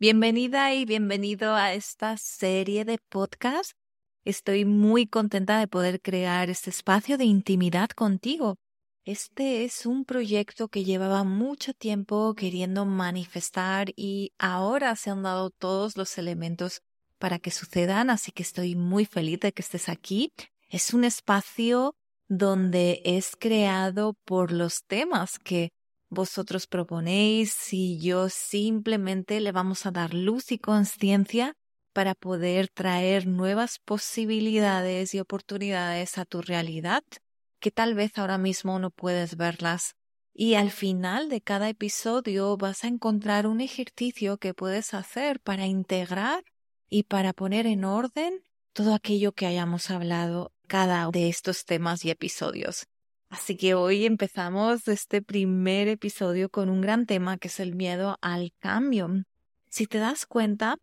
Bienvenida y bienvenido a esta serie de podcast. Estoy muy contenta de poder crear este espacio de intimidad contigo. Este es un proyecto que llevaba mucho tiempo queriendo manifestar y ahora se han dado todos los elementos para que sucedan, así que estoy muy feliz de que estés aquí. Es un espacio donde es creado por los temas que vosotros proponéis, si yo simplemente le vamos a dar luz y conciencia para poder traer nuevas posibilidades y oportunidades a tu realidad que tal vez ahora mismo no puedes verlas. Y al final de cada episodio vas a encontrar un ejercicio que puedes hacer para integrar y para poner en orden todo aquello que hayamos hablado cada de estos temas y episodios. Así que hoy empezamos este primer episodio con un gran tema que es el miedo al cambio. Si te das cuenta,